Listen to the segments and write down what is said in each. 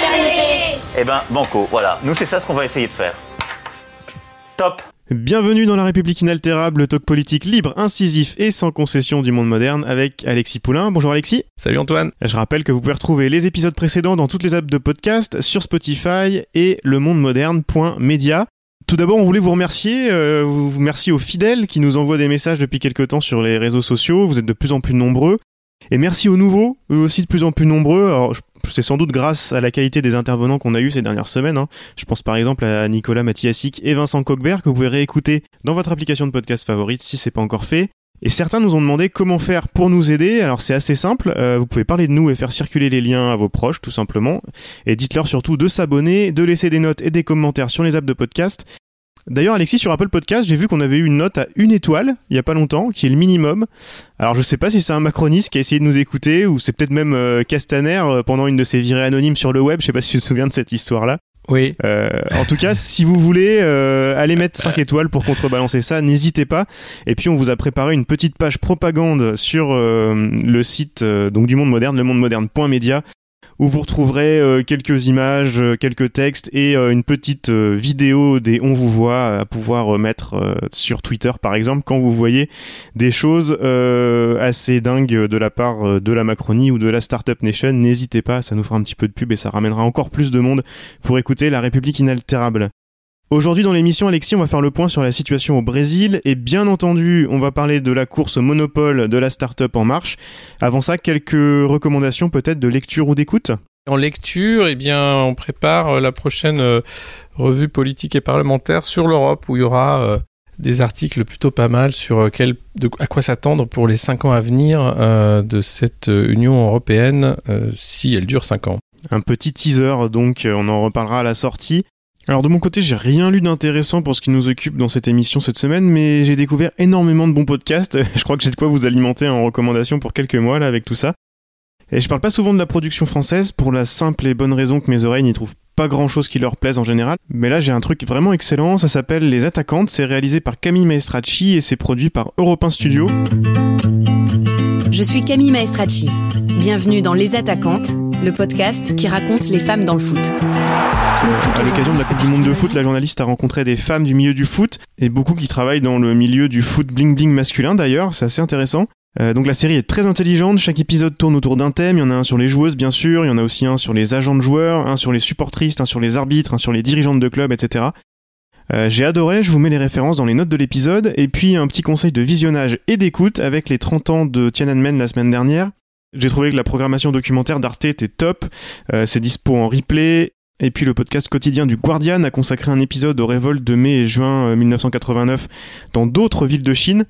fraternité. Eh ben, banco, voilà. Nous, c'est ça ce qu'on va essayer de faire. Top Bienvenue dans La République inaltérable, le talk politique libre, incisif et sans concession du monde moderne avec Alexis Poulain. Bonjour Alexis. Salut Antoine. Je rappelle que vous pouvez retrouver les épisodes précédents dans toutes les apps de podcast, sur Spotify et lemondemoderne.media. Tout d'abord, on voulait vous remercier, euh, vous vous remercier aux fidèles qui nous envoient des messages depuis quelques temps sur les réseaux sociaux. Vous êtes de plus en plus nombreux. Et merci aux nouveaux, eux aussi de plus en plus nombreux. Alors, je- c'est sans doute grâce à la qualité des intervenants qu'on a eu ces dernières semaines. hein. Je pense par exemple à Nicolas Mathiasic et Vincent Coquebert que vous pouvez réécouter dans votre application de podcast favorite si c'est pas encore fait. Et certains nous ont demandé comment faire pour nous aider. Alors c'est assez simple, euh, vous pouvez parler de nous et faire circuler les liens à vos proches tout simplement. Et dites-leur surtout de s'abonner, de laisser des notes et des commentaires sur les apps de podcast. D'ailleurs Alexis sur Apple Podcast, j'ai vu qu'on avait eu une note à une étoile il y a pas longtemps, qui est le minimum. Alors je sais pas si c'est un macroniste qui a essayé de nous écouter ou c'est peut-être même euh, Castaner euh, pendant une de ses virées anonymes sur le web, je sais pas si tu te souviens de cette histoire-là. Oui. Euh, en tout cas, si vous voulez euh, aller mettre 5 étoiles pour contrebalancer ça, n'hésitez pas. Et puis on vous a préparé une petite page propagande sur euh, le site euh, donc du Monde Moderne, le mondemoderne.media où vous retrouverez euh, quelques images, euh, quelques textes et euh, une petite vidéo des on vous voit à pouvoir mettre sur Twitter par exemple quand vous voyez des choses assez dingues de la part de la Macronie ou de la Startup Nation. N'hésitez pas, ça nous fera un petit peu de pub et ça ramènera encore plus de monde pour écouter La République inaltérable. Aujourd'hui dans l'émission, Alexis, on va faire le point sur la situation au Brésil et bien entendu, on va parler de la course au monopole de la start-up en marche. Avant ça, quelques recommandations peut-être de lecture ou d'écoute? En lecture, eh bien, on prépare euh, la prochaine euh, revue politique et parlementaire sur l'Europe où il y aura euh, des articles plutôt pas mal sur quel, de, à quoi s'attendre pour les cinq ans à venir euh, de cette Union européenne euh, si elle dure cinq ans. Un petit teaser, donc on en reparlera à la sortie. Alors de mon côté, j'ai rien lu d'intéressant pour ce qui nous occupe dans cette émission cette semaine, mais j'ai découvert énormément de bons podcasts. Je crois que j'ai de quoi vous alimenter en recommandations pour quelques mois là avec tout ça. Et je parle pas souvent de la production française pour la simple et bonne raison que mes oreilles n'y trouvent pas grand chose qui leur plaise en général. Mais là, j'ai un truc vraiment excellent. Ça s'appelle Les Attaquantes. C'est réalisé par Camille Maestracci et c'est produit par Europe 1 Studio. Je suis Camille Maestracci. Bienvenue dans Les Attaquantes, le podcast qui raconte les femmes dans le foot. À l'occasion de la Coupe du Monde de foot, la journaliste a rencontré des femmes du milieu du foot et beaucoup qui travaillent dans le milieu du foot bling bling masculin d'ailleurs, c'est assez intéressant. Euh, donc la série est très intelligente, chaque épisode tourne autour d'un thème, il y en a un sur les joueuses bien sûr, il y en a aussi un sur les agents de joueurs, un sur les supportristes, un sur les arbitres, un sur les dirigeantes de clubs, etc. Euh, J'ai adoré, je vous mets les références dans les notes de l'épisode, et puis un petit conseil de visionnage et d'écoute avec les 30 ans de Tiananmen la semaine dernière. J'ai trouvé que la programmation documentaire d'Arte était top, euh, c'est dispo en replay, et puis le podcast quotidien du Guardian a consacré un épisode aux révoltes de mai et juin euh, 1989 dans d'autres villes de Chine.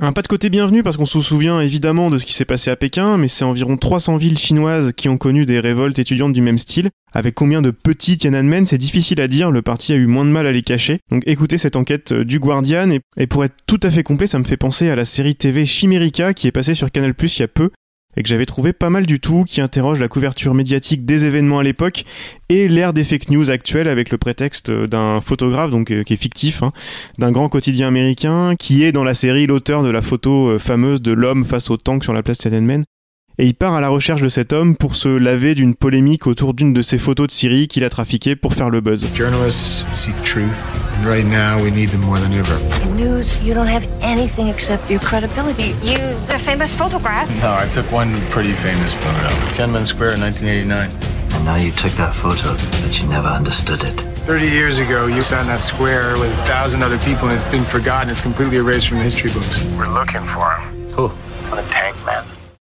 Un pas de côté bienvenu parce qu'on se souvient évidemment de ce qui s'est passé à Pékin, mais c'est environ 300 villes chinoises qui ont connu des révoltes étudiantes du même style. Avec combien de petits Tiananmen, c'est difficile à dire, le parti a eu moins de mal à les cacher. Donc écoutez cette enquête euh, du Guardian, et, et pour être tout à fait complet, ça me fait penser à la série TV Chimérica qui est passée sur Canal Plus il y a peu, et que j'avais trouvé pas mal du tout, qui interroge la couverture médiatique des événements à l'époque et l'ère des fake news actuelles avec le prétexte d'un photographe, donc euh, qui est fictif, hein, d'un grand quotidien américain, qui est dans la série l'auteur de la photo euh, fameuse de l'homme face au tank sur la place Tiananmen. Et il part à la recherche de cet homme pour se laver d'une polémique autour d'une de ses photos de Syrie qu'il a trafiquées pour faire le buzz. Journalists seek truth, and right now we need them more than ever. In news, you don't have anything except your credibility. You, the famous photograph. No, I took one pretty famous photo. Tiananmen Square in 1989. And now you took that photo, but you never understood it. 30 years ago, you sat in that square with a thousand other people, and it's been forgotten. It's completely erased from the history books. We're looking for him. Who? On a tank man.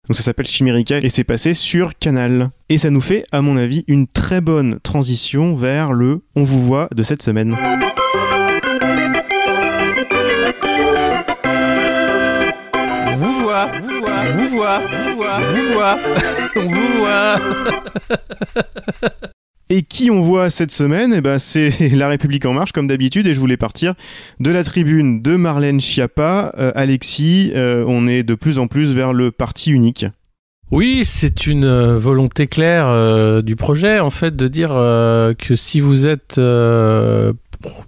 Donc ça s'appelle Chimérica et c'est passé sur Canal. Et ça nous fait, à mon avis, une très bonne transition vers le On vous voit de cette semaine. Vous voit, vous voit, vous voit, vous voit, vous voit, on vous voit. Et qui on voit cette semaine? Eh ben, c'est La République en marche, comme d'habitude, et je voulais partir de la tribune de Marlène Schiappa. Euh, Alexis, euh, on est de plus en plus vers le parti unique. Oui, c'est une euh, volonté claire euh, du projet, en fait, de dire euh, que si vous êtes euh,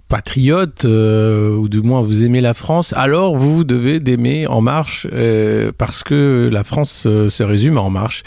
patriote, euh, ou du moins vous aimez la France, alors vous devez d'aimer En Marche, euh, parce que la France euh, se résume à En Marche,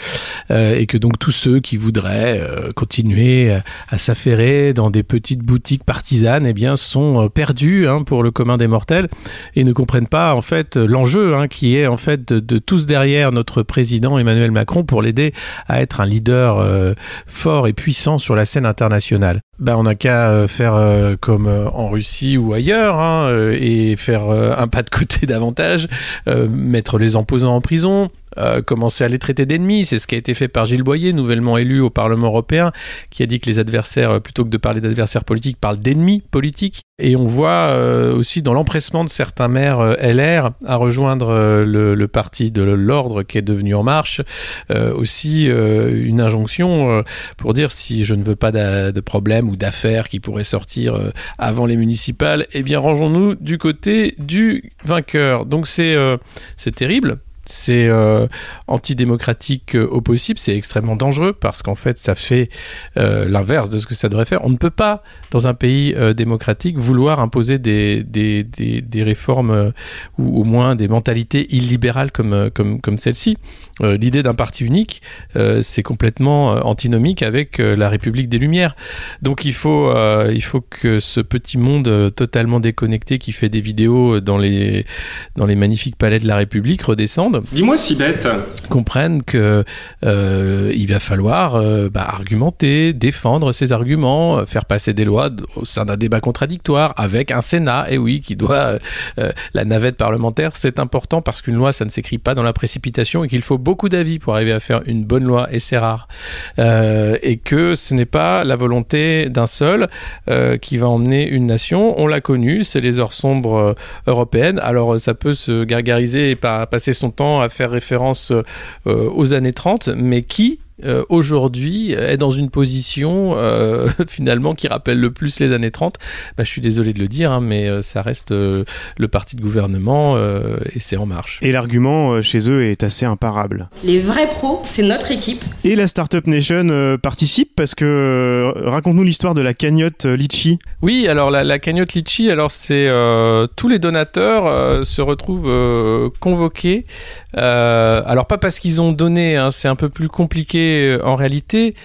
euh, et que donc tous ceux qui voudraient euh, continuer à, s'affairer dans des petites boutiques partisanes, eh bien, sont perdus hein, pour le commun des mortels, et ne comprennent pas en fait l'enjeu hein, qui est en fait de, de tous derrière notre président Emmanuel Macron pour l'aider à être un leader fort et puissant sur la scène internationale. Ben, on n'a qu'à faire euh, euh, en Russie ou ailleurs hein, euh, et faire euh, un pas de côté davantage, mettre les opposants en prison, euh, commencer à les traiter d'ennemis. C'est ce qui a été fait par Gilles Boyer, nouvellement élu au Parlement européen, qui a dit que les adversaires, euh, plutôt que de parler d'adversaires politiques, parlent d'ennemis politiques. Et on voit euh, aussi dans l'empressement de certains maires LR à rejoindre le, parti de l'ordre qui est devenu En Marche, aussi une injonction pour dire si je ne veux pas de problème ou d'affaires qui pourraient sortir avant les municipales, eh bien rangeons-nous du côté du vainqueur. Donc c'est c'est terrible. C'est euh, antidémocratique euh, au possible, c'est extrêmement dangereux parce qu'en fait ça fait euh, l'inverse de ce que ça devrait faire. On ne peut pas, dans un pays démocratique, vouloir imposer des, des, des, des réformes ou au moins des mentalités illibérales comme, comme, comme celle-ci. L'idée d'un parti unique, c'est complètement antinomique avec la République des Lumières. Donc il faut, il faut que ce petit monde totalement déconnecté qui fait des vidéos dans les, dans les magnifiques palais de la République redescende. Dis-moi si bête. Comprennent que euh, il va falloir euh, bah, argumenter, défendre ses arguments, euh, faire passer des lois au sein d'un débat contradictoire avec un Sénat, et oui, qui doit euh, la navette parlementaire, c'est important parce qu'une loi, ça ne s'écrit pas dans la précipitation et qu'il faut beaucoup d'avis pour arriver à faire une bonne loi, et c'est rare. Et que ce n'est pas la volonté d'un seul qui va emmener une nation. On l'a connu, c'est les heures sombres européennes. Alors ça peut se gargariser et pas passer son temps à faire référence euh, euh, aux années 30, mais qui euh, aujourd'hui est dans une position euh, finalement qui rappelle le plus les années 30 bah, je suis désolé de le dire hein, mais euh, ça reste euh, le parti de gouvernement euh, et c'est en marche Et l'argument euh, chez eux est assez imparable. Les vrais pros, c'est notre équipe. Et la Startup Nation euh, participe parce que raconte-nous l'histoire de la cagnotte euh, Litchi. Oui, alors la, la cagnotte Litchi, alors c'est euh, tous les donateurs euh, se retrouvent euh, convoqués. Euh, alors pas parce qu'ils ont donné, hein, c'est un peu plus compliqué euh, en réalité.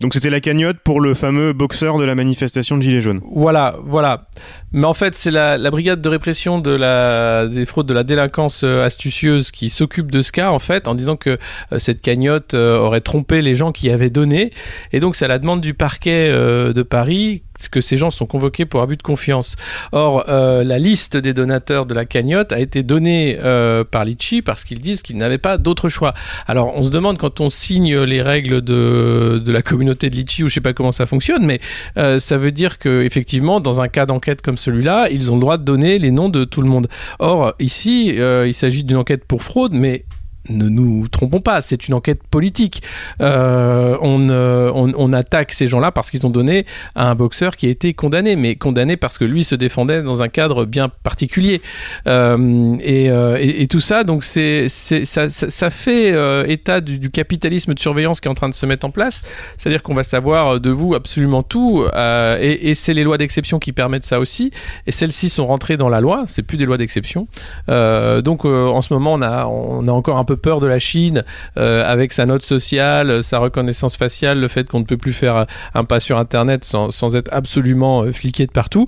Donc c'était la cagnotte pour le fameux boxeur de la manifestation de Gilets jaunes. Voilà, voilà. Mais en fait, c'est la, la brigade de répression de la, des fraudes de la délinquance euh, astucieuse qui s'occupe de ce cas, en fait, en disant que euh, cette cagnotte euh, aurait trompé les gens qui avaient donné. Et donc, c'est à la demande du parquet euh, de Paris que ces gens sont convoqués pour abus de confiance. Or, euh, la liste des donateurs de la cagnotte a été donnée euh, par Litchi parce qu'ils disent qu'ils n'avaient pas d'autre choix. Alors, on se demande quand on signe les règles de, la communauté de Litchi, ou je sais pas comment ça fonctionne, mais euh, ça veut dire que effectivement, dans un cas d'enquête comme celui-là, ils ont le droit de donner les noms de tout le monde. Or, ici, il s'agit d'une enquête pour fraude, mais ne nous trompons pas, c'est une enquête politique. Euh, on, euh, on, attaque ces gens-là parce qu'ils ont donné à un boxeur qui a été condamné, mais condamné parce que lui se défendait dans un cadre bien particulier. Euh, et, tout ça, donc ça, fait état du, capitalisme de surveillance qui est en train de se mettre en place. C'est-à-dire qu'on va savoir de vous absolument tout, et, c'est les lois d'exception qui permettent ça aussi. Et celles-ci sont rentrées dans la loi, c'est plus des lois d'exception. Donc en ce moment, on a, on a encore un peu peur de la Chine euh, avec sa note sociale, sa reconnaissance faciale, le fait qu'on ne peut plus faire un pas sur Internet sans, être absolument euh, fliqué de partout.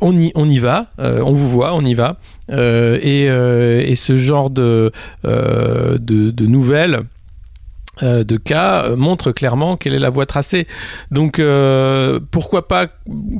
On y, on y va, euh, on vous voit, on y va. Euh, et, euh, ce genre de, euh, de, nouvelles euh, de cas euh, montre clairement quelle est la voie tracée. Donc euh, pourquoi pas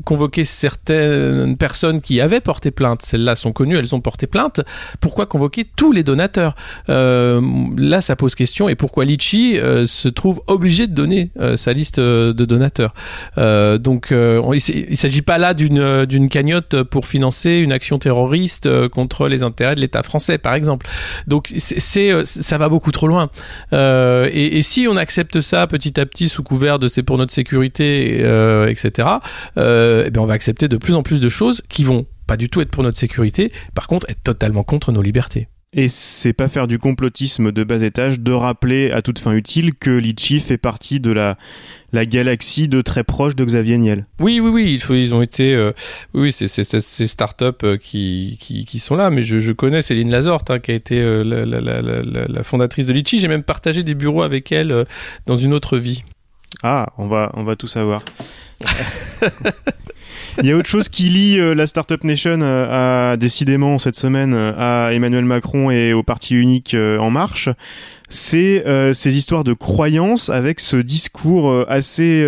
convoquer certaines personnes qui avaient porté plainte, celles-là sont connues, elles ont porté plainte, pourquoi convoquer tous les donateurs? Euh, Là ça pose question et pourquoi Litchi euh, se trouve obligé de donner euh, sa liste euh, de donateurs? Euh, Donc euh, on- il ne s'agit pas là d'une cagnotte pour financer une action terroriste euh, contre les intérêts de l'État français par exemple. Donc euh, ça va beaucoup trop loin. Euh, et, si on accepte ça petit à petit sous couvert de c'est pour notre sécurité, euh, etc., euh, eh bien on va accepter de plus en plus de choses qui vont pas du tout être pour notre sécurité, par contre être totalement contre nos libertés. Et c'est pas faire du complotisme de bas étage de rappeler à toute fin utile que Litchi fait partie de la, la galaxie de très proche de Xavier Niel. Oui, oui, oui, ils ont été, euh, oui, c'est ces startups euh, qui, qui, qui, sont là, mais je, je connais Céline Lazorte, hein, qui a été euh, la, la, la, la, fondatrice de Litchi. J'ai même partagé des bureaux avec elle euh, dans une autre vie. Ah, on va, on va tout savoir. Il y a autre chose qui lie euh, la Startup Nation euh, à, décidément cette semaine euh, à Emmanuel Macron et au parti unique En Marche. C'est ces histoires de croyances avec ce discours assez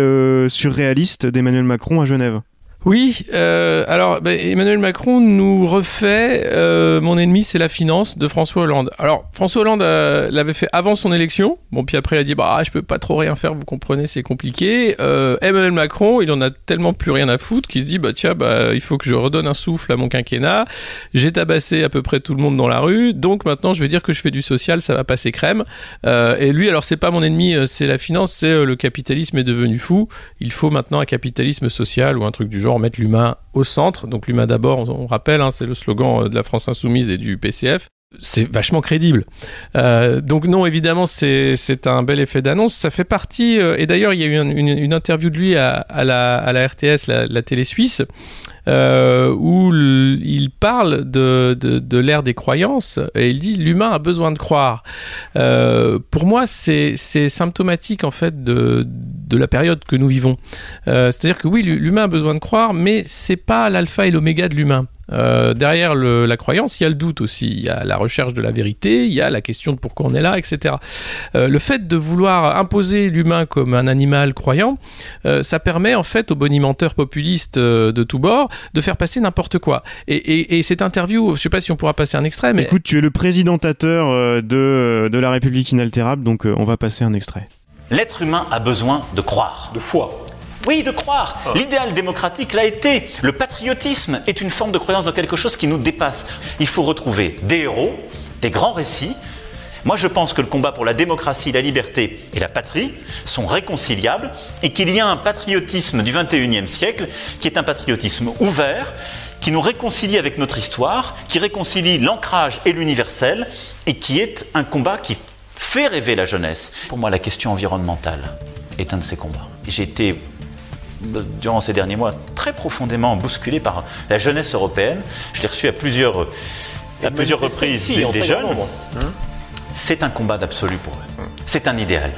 surréaliste d'Emmanuel Macron à Genève. Oui, euh, alors bah, Emmanuel Macron nous refait euh, Mon ennemi c'est la finance de François Hollande. Alors François Hollande euh, l'avait fait avant son élection, bon puis après il a dit bah je peux pas trop rien faire, vous comprenez c'est compliqué. Emmanuel Macron il en a tellement plus rien à foutre qu'il se dit bah tiens bah il faut que je redonne un souffle à mon quinquennat. J'ai tabassé à peu près tout le monde dans la rue, donc maintenant je vais dire que je fais du social, ça va passer crème. Et lui alors c'est pas mon ennemi, c'est la finance, c'est le capitalisme est devenu fou. Il faut maintenant un capitalisme social ou un truc du genre mettre l'humain au centre. Donc l'humain d'abord, on, rappelle, hein, c'est le slogan euh, de la France Insoumise et du PCF. C'est vachement crédible. Euh, donc non, évidemment, c'est un bel effet d'annonce. Ça fait partie, euh, et d'ailleurs, il y a eu une, interview de lui à, la, RTS, la, télé suisse, euh, où il parle de, l'ère des croyances et il dit l'humain a besoin de croire. Pour moi, c'est symptomatique en fait de, de la période que nous vivons. C'est-à-dire que oui, l'humain a besoin de croire, mais c'est pas l'alpha et l'oméga de l'humain. Euh, derrière le, la croyance, il y a le doute aussi, il y a la recherche de la vérité, il y a la question de pourquoi on est là, etc. Euh, le fait de vouloir imposer l'humain comme un animal croyant, euh, ça permet en fait aux bonimenteurs populistes euh, de tous bords de faire passer n'importe quoi. Et, et, et, cette interview, je sais pas si on pourra passer un extrait, mais... Écoute, tu es le présidentateur de, de la République inaltérable, donc on va passer un extrait. L'être humain a besoin de croire. De foi. Oui, de croire. Oh. L'idéal démocratique l'a été. Le patriotisme est une forme de croyance dans quelque chose qui nous dépasse. Il faut retrouver des héros, des grands récits. Moi, je pense que le combat pour la démocratie, la liberté et la patrie sont réconciliables et qu'il y a un patriotisme du 21e siècle qui est un patriotisme ouvert, qui nous réconcilie avec notre histoire, qui réconcilie l'ancrage et l'universel et qui est un combat qui fait rêver la jeunesse. Pour moi, la question environnementale est un de ces combats. J'ai été durant ces derniers mois, très profondément bousculé par la jeunesse européenne. Je l'ai reçu à plusieurs, à plusieurs reprises des, des jeunes. Hum. C'est un combat d'absolu pour eux. Hum. C'est un idéal.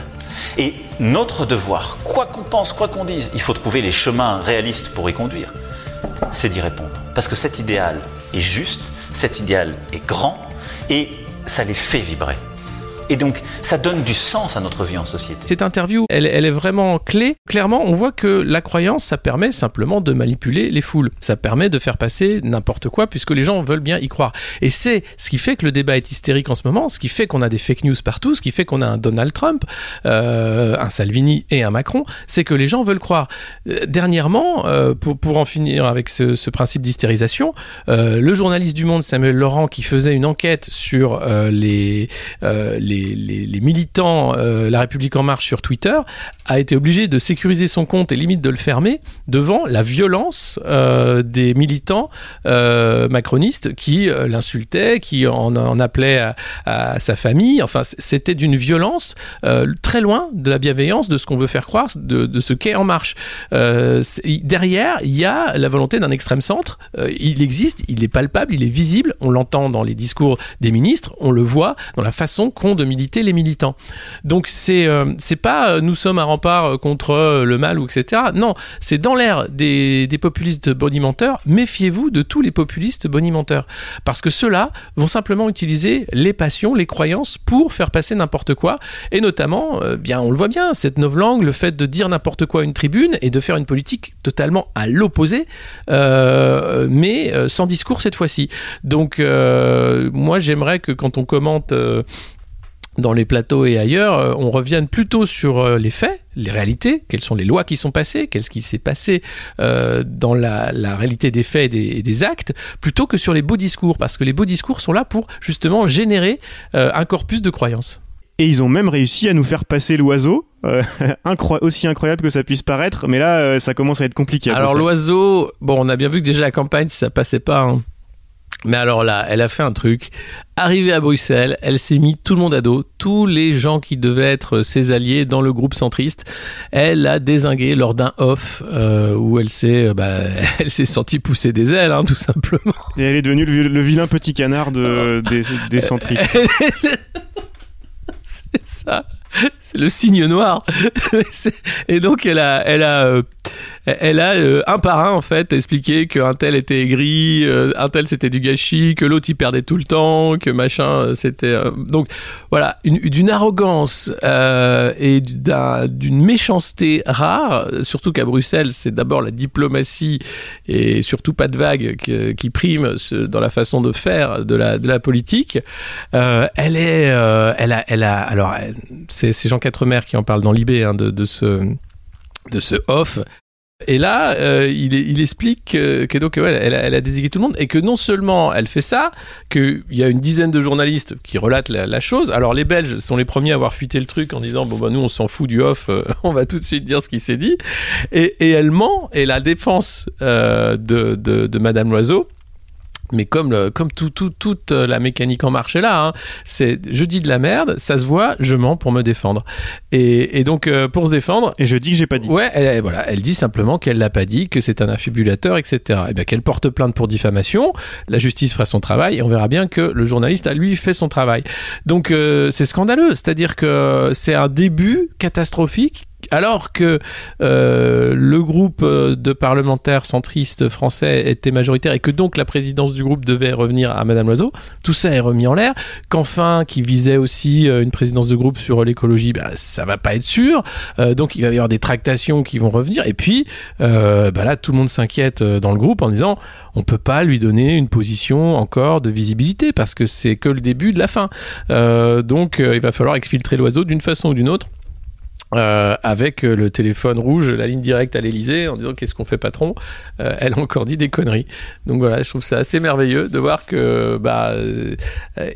Et notre devoir, quoi qu'on pense, quoi qu'on dise, il faut trouver les chemins réalistes pour y conduire. C'est d'y répondre. Parce que cet idéal est juste, cet idéal est grand, et ça les fait vibrer. Et donc, ça donne du sens à notre vie en société. Cette interview, elle, elle, est vraiment clé. Clairement, on voit que la croyance, ça permet simplement de manipuler les foules. Ça permet de faire passer n'importe quoi puisque les gens veulent bien y croire. Et c'est ce qui fait que le débat est hystérique en ce moment, ce qui fait qu'on a des fake news partout, ce qui fait qu'on a un Donald Trump, euh, un Salvini et un Macron, c'est que les gens veulent croire. Euh, dernièrement, euh, pour, pour en finir avec ce, ce principe d'hystérisation, euh, le journaliste du Monde, Samuel Laurent, qui faisait une enquête sur euh, les, les militants euh, La République en marche sur Twitter, a été obligé de sécuriser son compte et limite de le fermer devant la violence euh, des militants euh, macronistes qui l'insultaient, qui en, en appelaient à, sa famille. Enfin, c'était d'une violence très loin de la bienveillance de ce qu'on veut faire croire, de, ce qu'est En Marche. Derrière, il y a la volonté d'un extrême centre. il existe, il est palpable, il est visible. On l'entend dans les discours des ministres, on le voit dans la façon qu'ont de militer les militants. Donc c'est c'est pas nous sommes un rempart contre le mal ou etc. Non, c'est dans l'air des, des, populistes bonimenteurs. Méfiez-vous de tous les populistes bonimenteurs parce que ceux-là vont simplement utiliser les passions, les croyances pour faire passer n'importe quoi et notamment, euh, bien on le voit bien, cette novlangue, le fait de dire n'importe quoi à une tribune et de faire une politique totalement à l'opposé, euh, mais euh, sans discours cette fois-ci. Donc euh, moi j'aimerais que quand on commente euh, dans les plateaux et ailleurs, euh, on revienne plutôt sur euh, les faits, les réalités, quelles sont les lois qui sont passées, qu'est-ce qui s'est passé euh, dans la, la, réalité des faits et des, et des, actes, plutôt que sur les beaux discours, parce que les beaux discours sont là pour justement générer euh, un corpus de croyances. Et ils ont même réussi à nous faire passer l'oiseau. euh, incro- aussi incroyable que ça puisse paraître, mais là, ça commence à être compliqué. à Alors l'oiseau, bon, on a bien vu que déjà la campagne, ça passait pas. hein. Mais alors là, elle a fait un truc. Arrivée à Bruxelles, elle s'est mis tout le monde à dos, tous les gens qui devaient être ses alliés dans le groupe centriste. Elle a désingué lors d'un off euh, où elle s'est, euh, bah, elle s'est sentie pousser des ailes, hein, tout simplement. Et elle est devenue le, vi- le vilain petit canard de, des, des centristes. C'est ça. C'est le signe noir. Et donc elle a, elle a, euh, elle a euh, un par un en fait expliqué qu'un tel était aigri, euh, un tel c'était du gâchis, que l'autre il perdait tout le temps, que machin euh, c'était donc voilà une- d'une arrogance et d'un- d'une méchanceté rare. Surtout qu'à Bruxelles c'est d'abord la diplomatie et surtout pas de vague qui prime dans la façon de faire de la de la politique. Elle est, elle a, elle a, alors c'est Jean Quatremer qui en parle dans l'IB hein, de, de ce de ce off. Et là, euh, il, il explique que, elle, a, elle a désigné tout le monde et que non seulement elle fait ça, qu'il y a une dizaine de journalistes qui relatent la, la chose. Alors les Belges sont les premiers à avoir fuité le truc en disant bon bah nous on s'en fout du off, euh, on va tout de suite dire ce qui s'est dit. Et, et elle ment et la défense euh, de, de, de Madame Loiseau. Mais comme, le, comme tout, tout, toute la mécanique en marche est là, hein, c'est je dis de la merde, ça se voit, je mens pour me défendre. Et, et donc euh, pour se défendre, Et je dis que j'ai pas dit. Ouais, elle, elle- voilà, elle dit simplement qu'elle l'a pas dit, que c'est un affibulateur, etc. Et bien qu'elle porte plainte pour diffamation, la justice fera son travail et on verra bien que le journaliste a lui fait son travail. Donc euh, c'est scandaleux, c'est-à-dire que c'est un début catastrophique. Alors que euh, le groupe euh, de parlementaires centristes français était majoritaire et que donc la présidence du groupe devait revenir à Madame Loiseau, tout ça est remis en l'air. Qu'enfin, qui visait aussi euh, une présidence de groupe sur l'écologie, bah, ça va pas être sûr. Donc il va y avoir des tractations qui vont revenir. Et puis bah là, tout le monde s'inquiète dans le groupe en disant on peut pas lui donner une position encore de visibilité parce que c'est que le début de la fin. Donc il va falloir exfiltrer l'oiseau d'une façon ou d'une autre. Euh, avec euh, le téléphone rouge, la ligne directe à l'Elysée, en disant qu'est-ce qu'on fait patron, Euh, elle a encore dit des conneries. Donc voilà, je trouve ça assez merveilleux de voir que bah euh,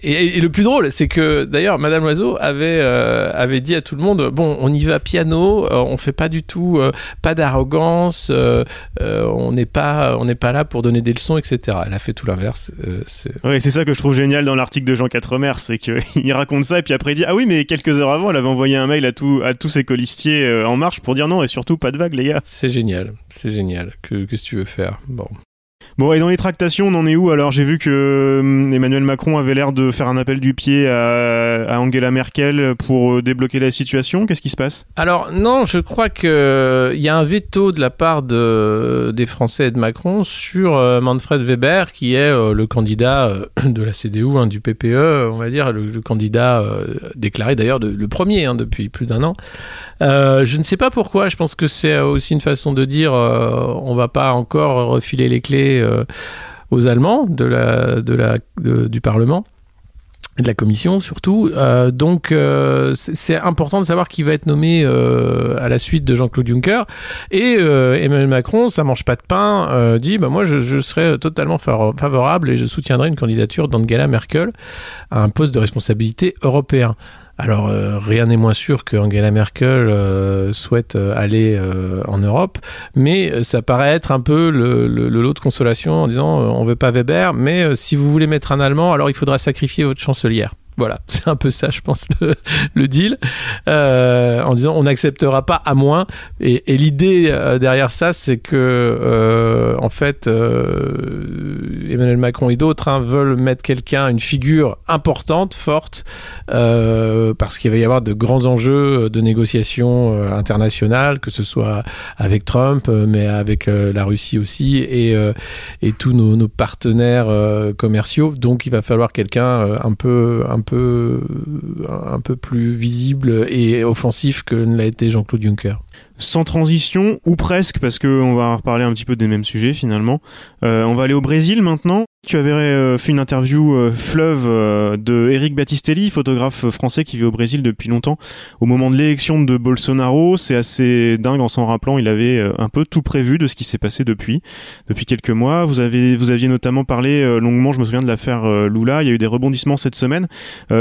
et, et le plus drôle, c'est que d'ailleurs Madame Loiseau avait euh, avait dit à tout le monde bon, on y va piano, euh, on fait pas du tout, pas d'arrogance, on n'est pas on pas là pour donner des leçons, etc. Elle a fait tout l'inverse. euh, c'est ça que je trouve génial dans l'article de Jean Quatremer, c'est qu'il raconte ça et puis après il dit ah oui mais quelques heures avant elle avait envoyé un mail à tous à tous ses colistiers euh, en marche pour dire non et surtout pas de vague les gars. c'est génial, c'est génial. Que qu'est-ce que tu veux faire Bon. Bon et dans les tractations on en est où alors j'ai vu que hum, Emmanuel Macron avait l'air de faire un appel du pied à, Angela Merkel pour euh, débloquer la situation. Qu'est-ce qui se passe? Alors non, je crois que il y a un veto de la part de, des Français et de Macron sur euh, Manfred Weber, qui est euh, le candidat euh, de la CDU, hein, du PPE, on va dire, le, candidat euh, déclaré d'ailleurs le premier hein, depuis plus d'un an. Euh, je ne sais pas pourquoi. Je pense que c'est aussi une façon de dire euh, on va pas encore refiler les clés euh, aux Allemands de la, de la, du Parlement et de la commission surtout. Euh, donc euh, c'est important de savoir qui va être nommé à la suite de Jean-Claude Juncker. Et Emmanuel Macron, ça mange pas de pain, dit bah moi je, je serais totalement favo- favorable et je soutiendrai une candidature d'Angela Merkel à un poste de responsabilité européen. Alors euh, rien n'est moins sûr que Angela Merkel euh, souhaite euh, aller en Europe, mais ça paraît être un peu le, le- le lot de consolation en disant on veut pas Weber, mais si vous voulez mettre un Allemand, alors il faudra sacrifier votre chancelière. Voilà, c'est un peu ça, je pense, le, deal, euh, en disant on n'acceptera pas à moins. Et, l'idée euh, derrière ça, c'est que euh, en fait, Emmanuel Macron et d'autres hein, veulent mettre quelqu'un, une figure importante, forte, parce qu'il va y avoir de grands enjeux de négociation euh, internationale, que ce soit avec Trump, mais avec la Russie aussi, et, et tous nos, partenaires commerciaux. Donc, il va falloir quelqu'un un peu, un peu, un peu plus visible et offensif que ne l'a été Jean-Claude Juncker. Sans transition ou presque parce que on va reparler un petit peu des mêmes sujets finalement. Euh, on va aller au Brésil maintenant. Tu avais euh, fait une interview euh, fleuve euh, de Eric Battistelli, photographe français qui vit au Brésil depuis longtemps. Au moment de l'élection de Bolsonaro, c'est assez dingue en s'en rappelant, il avait un peu tout prévu de ce qui s'est passé depuis, depuis quelques mois. Vous avez, vous aviez notamment parlé longuement, je me souviens de l'affaire Lula. Il y a eu des rebondissements cette semaine.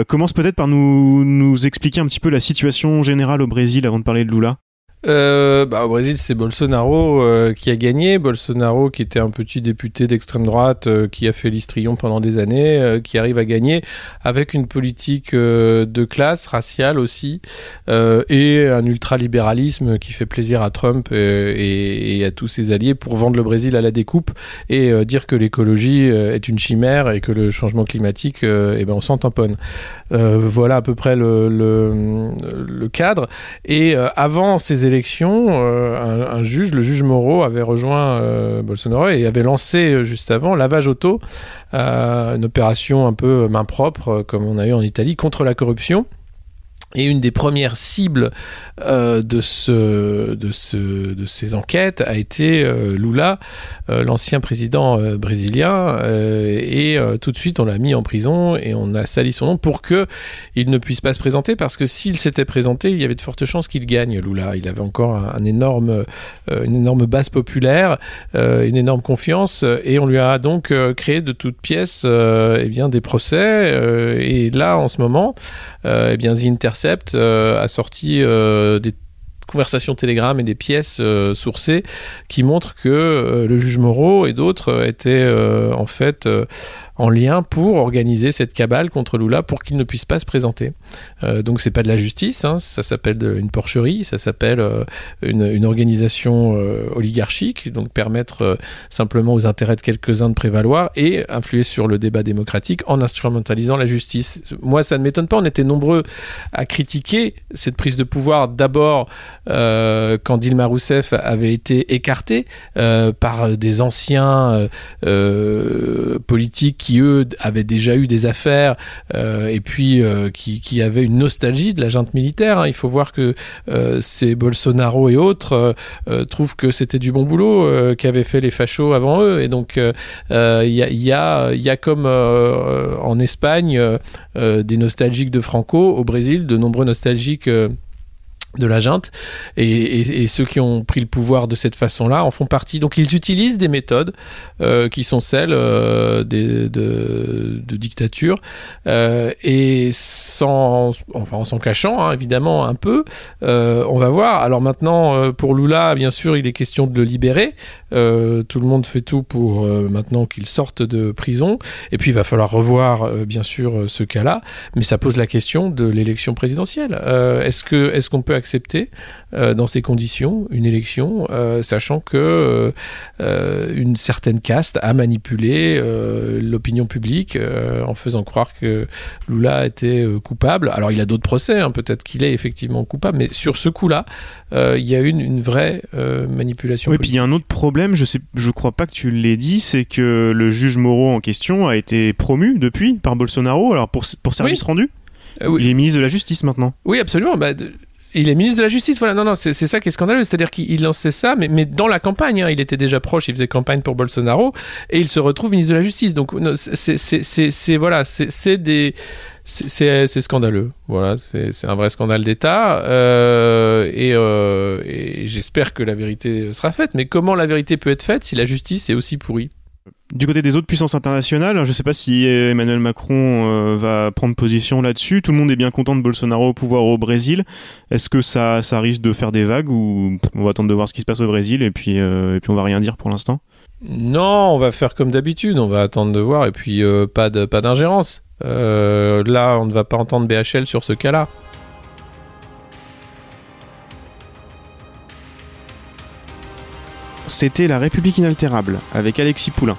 commence peut-être par nous, nous expliquer un petit peu la situation générale au Brésil avant de parler de Lula. Euh, bah, au Brésil, c'est Bolsonaro euh, qui a gagné. Bolsonaro, qui était un petit député d'extrême droite, euh, qui a fait l'histrion pendant des années, qui arrive à gagner avec une politique de classe, raciale aussi, et un ultralibéralisme qui fait plaisir à Trump et, à tous ses alliés pour vendre le Brésil à la découpe et dire que l'écologie est une chimère et que le changement climatique, eh ben, on s'en tamponne. voilà à peu près le, cadre. Et avant ces euh, un, juge, le juge Moreau, avait rejoint euh, Bolsonaro et avait lancé euh, juste avant lavage auto, une opération un peu main propre, comme on a eu en Italie, contre la corruption. Et une des premières cibles euh, de, ce, de, ce, de ces enquêtes a été euh, Lula, euh, l'ancien président brésilien, et tout de suite on l'a mis en prison et on a sali son nom pour que il ne puisse pas se présenter parce que s'il s'était présenté, il y avait de fortes chances qu'il gagne. Lula, il avait encore une énorme base populaire, une énorme confiance, et on lui a donc créé de toutes pièces, eh des procès. et là, en ce moment, eh Intercept a sorti des conversations Telegram et des pièces euh, sourcées qui montrent que euh, le juge Moreau et d'autres étaient euh, en fait en lien pour organiser cette cabale contre Lula pour qu'il ne puisse pas se présenter. Euh, donc c'est pas de la justice, hein, ça s'appelle une porcherie, ça s'appelle euh, une, organisation euh, oligarchique, donc permettre euh, simplement aux intérêts de quelques-uns de prévaloir et influer sur le débat démocratique en instrumentalisant la justice. Moi ça ne m'étonne pas, on était nombreux à critiquer cette prise de pouvoir d'abord quand Dilma Rousseff avait été écarté par des anciens politiques qui eux avaient déjà eu des affaires euh, et puis euh, qui, qui avaient une nostalgie de la junte militaire. Hein. Il faut voir que euh, ces Bolsonaro et autres trouvent que c'était du bon boulot qu'avaient fait les fachos avant eux. Et donc il y a, y, y, a, comme en Espagne des nostalgiques de Franco, au Brésil de nombreux nostalgiques de la junte et, ceux qui ont pris le pouvoir de cette façon-là en font partie. Donc ils utilisent des méthodes euh, qui sont celles euh, de, dictature euh, et sans, enfin en s'en cachant hein, évidemment un peu. On va voir. Alors maintenant pour Lula, bien sûr, il est question de le libérer. Tout le monde fait tout pour maintenant qu'il sorte de prison. Et puis il va falloir revoir bien sûr ce cas-là, mais ça pose la question de l'élection présidentielle. est-ce que est-ce qu'on peut accepter euh, dans ces conditions une élection, euh, sachant que euh, une certaine caste a manipulé l'opinion publique en faisant croire que Lula était coupable. Alors il a d'autres procès, hein, peut-être qu'il est effectivement coupable, mais sur ce coup-là, il y a une, une vraie manipulation. Oui, politique. puis il y a un autre problème, je sais, je crois pas que tu l'aies dit, c'est que le juge Moreau en question a été promu depuis par Bolsonaro, alors pour, pour service oui. rendu? oui. Il est ministre de la Justice maintenant. Oui, absolument. Bah, de il est ministre de la Justice, voilà. Non, non, c'est ça qui est scandaleux. C'est-à-dire qu'il lançait ça, mais, mais dans la campagne. Hein, il était déjà proche, il faisait campagne pour Bolsonaro, et il se retrouve ministre de la Justice. Donc, c'est voilà, c'est des. C'est scandaleux, voilà, c'est un vrai scandale d'État, euh, et, euh, et j'espère que la vérité sera faite. Mais comment la vérité peut être faite si la justice est aussi pourrie? Du côté des autres puissances internationales, je ne sais pas si Emmanuel Macron euh, va prendre position là-dessus. Tout le monde est bien content de Bolsonaro au pouvoir au Brésil. Est-ce que ça, ça risque de faire des vagues ou on va attendre de voir ce qui se passe au Brésil et puis, euh, et puis on va rien dire pour l'instant? Non, on va faire comme d'habitude. On va attendre de voir et puis euh, pas de pas d'ingérence. Euh, là, on ne va pas entendre BHL sur ce cas-là. C'était La République inaltérable avec Alexis Poulain,